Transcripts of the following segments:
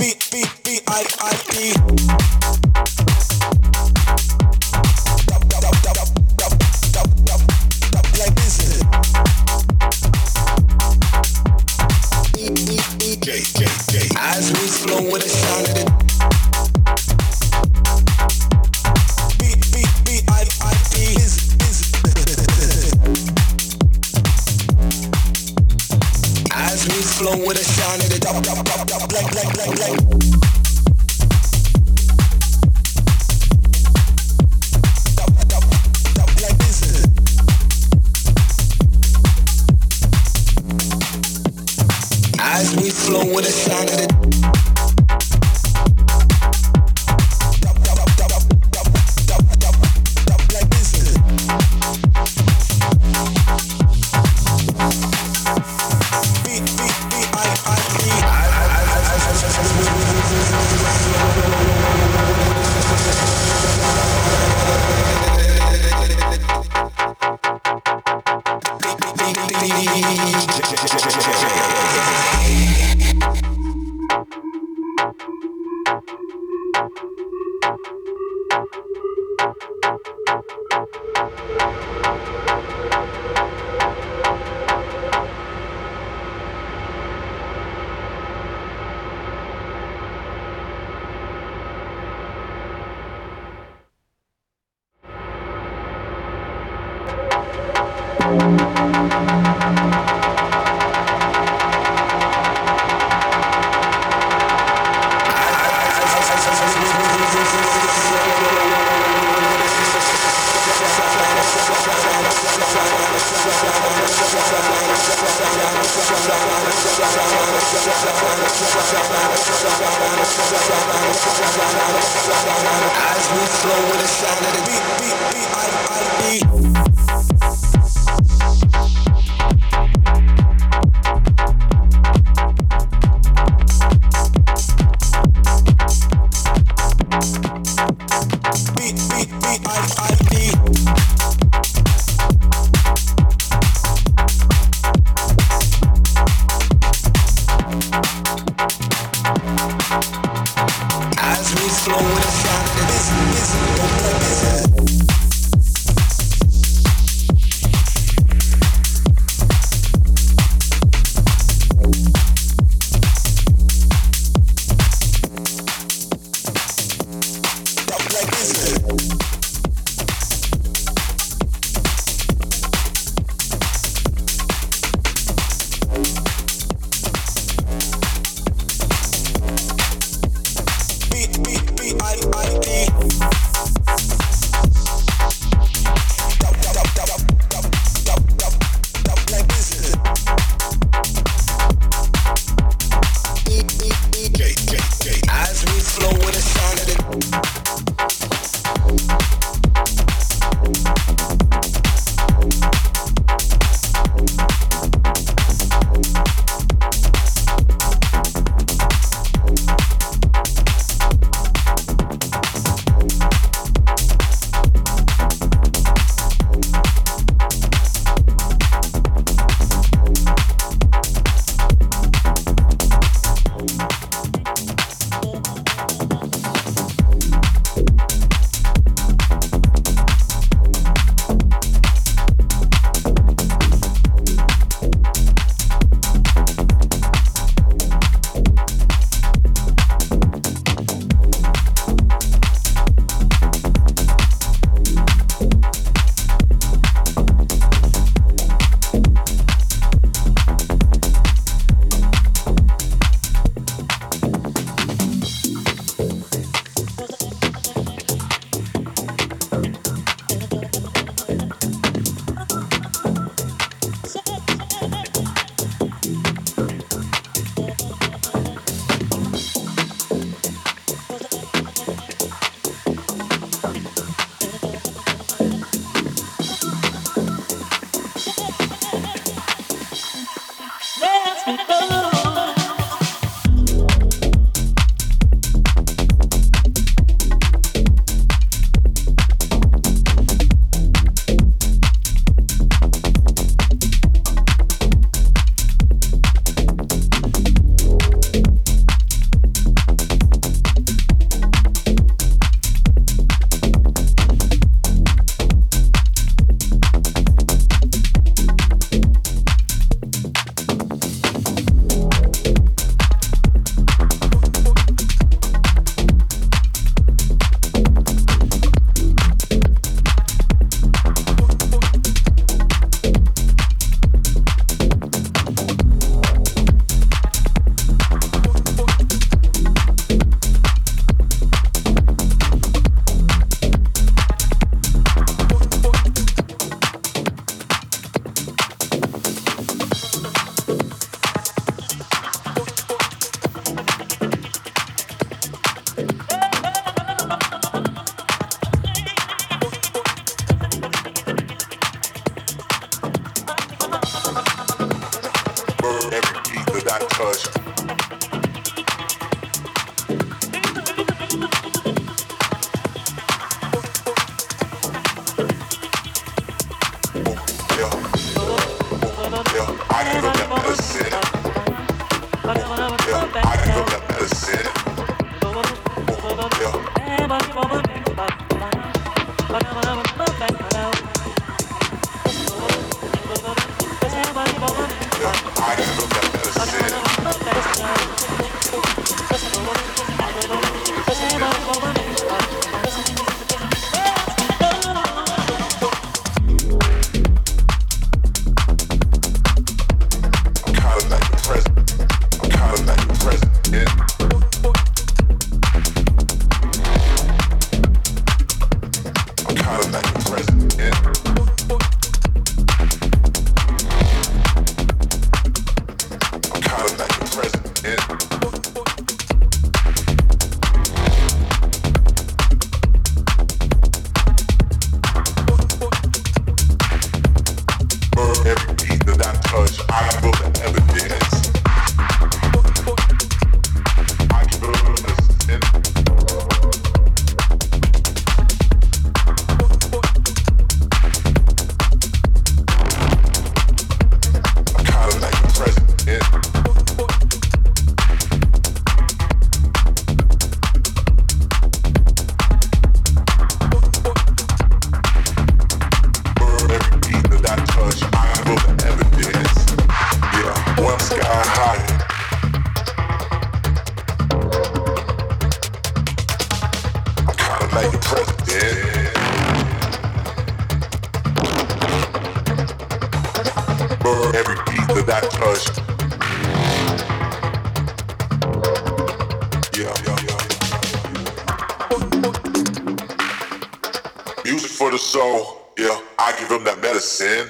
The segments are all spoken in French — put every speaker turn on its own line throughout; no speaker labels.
Beat, beat, beat, I, I, beat. As we flow with the sound of the beat, beat, beat, I, I, beat.
burn every beat that I touch. that crush. Yeah, yeah, yeah. Music for the soul. Yeah, I give him that medicine.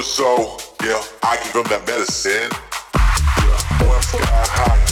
or so, yeah, I give him that medicine. Yeah, one sky high.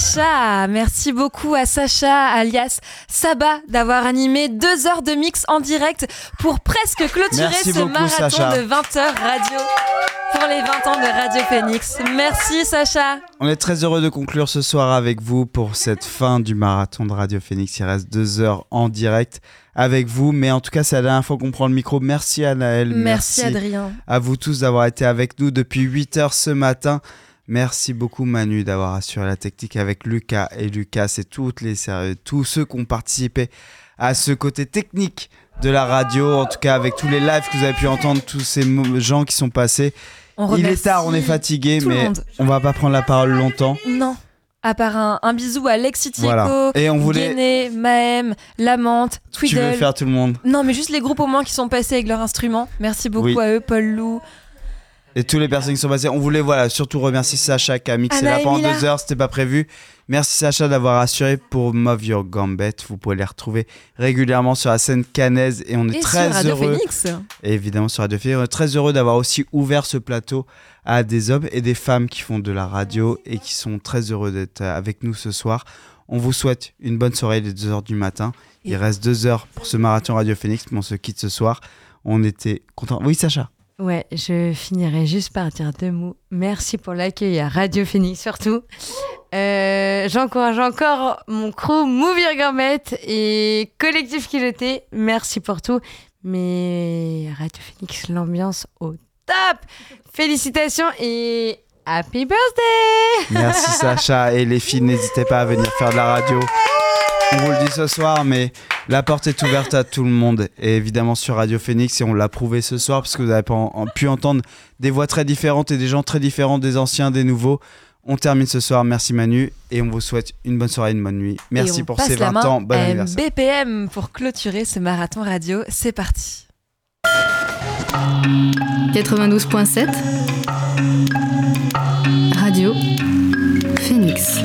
Sacha. Merci beaucoup à Sacha, alias Saba, d'avoir animé deux heures de mix en direct pour presque clôturer ce marathon de 20 heures radio pour les 20 ans de Radio Phoenix. Merci Sacha.
On est très heureux de conclure ce soir avec vous pour cette fin du marathon de Radio Phoenix. Il reste deux heures en direct avec vous, mais en tout cas c'est la dernière fois qu'on prend le micro. Merci à Naël. Merci,
Adrien.
À vous tous d'avoir été avec nous depuis 8 heures ce matin. Merci beaucoup Manu d'avoir assuré la technique avec Lucas et Lucas et toutes les tous ceux qui ont participé à ce côté technique de la radio, en tout cas avec tous les lives que vous avez pu entendre, tous ces gens qui sont passés.
Il est tard, on est
fatigué, mais on va pas prendre la parole longtemps.
Non. À part un, bisou à Lexi voilà. Et on voulait. Guéné, Maëm, Lamante, Twiddle. Tu veux faire
tout le monde?
Non, mais juste les groupes au moins qui sont passés avec leurs instruments. Merci beaucoup à eux, Paul Lou,
et tous les personnes qui sont passées. On voulait voilà, surtout remercier Sacha qui a mixé là pendant deux heures, c'était pas prévu. Merci Sacha d'avoir assuré pour Move Your Gambit. Vous pouvez les retrouver régulièrement sur la scène canaise et on est très sur Radio heureux.
Phoenix.
Et évidemment sur Radio Phoenix. On est très heureux d'avoir aussi ouvert ce plateau à des hommes et des femmes qui font de la radio et qui sont très heureux d'être avec nous ce soir. On vous souhaite une bonne soirée les 2 heures du matin. Il reste deux heures pour ce marathon Radio Phoenix, mais on se quitte ce soir. On était contents. Oui, Sacha.
Ouais, je finirai juste par dire deux mots. Merci pour l'accueil à Radio Phoenix surtout. Euh, j'encourage encore mon crew Move Your et Collectif Kiloté. Merci pour tout. Mais Radio Phoenix, l'ambiance au top. Félicitations et happy birthday. Merci
Sacha et les filles, n'hésitez pas à venir faire de la radio. On vous le dit ce soir, mais la porte est ouverte à tout le monde. Et évidemment sur Radio Phoenix, et on l'a prouvé ce soir, parce que vous avez pu entendre des voix très différentes et des gens très différents, des anciens, des nouveaux. On termine ce soir. Merci Manu. Et on vous souhaite une bonne soirée, une bonne nuit. Merci pour ces 20 ans. Bon anniversaire.
BPM pour clôturer ce marathon radio. C'est parti.
92.7 Radio Phoenix.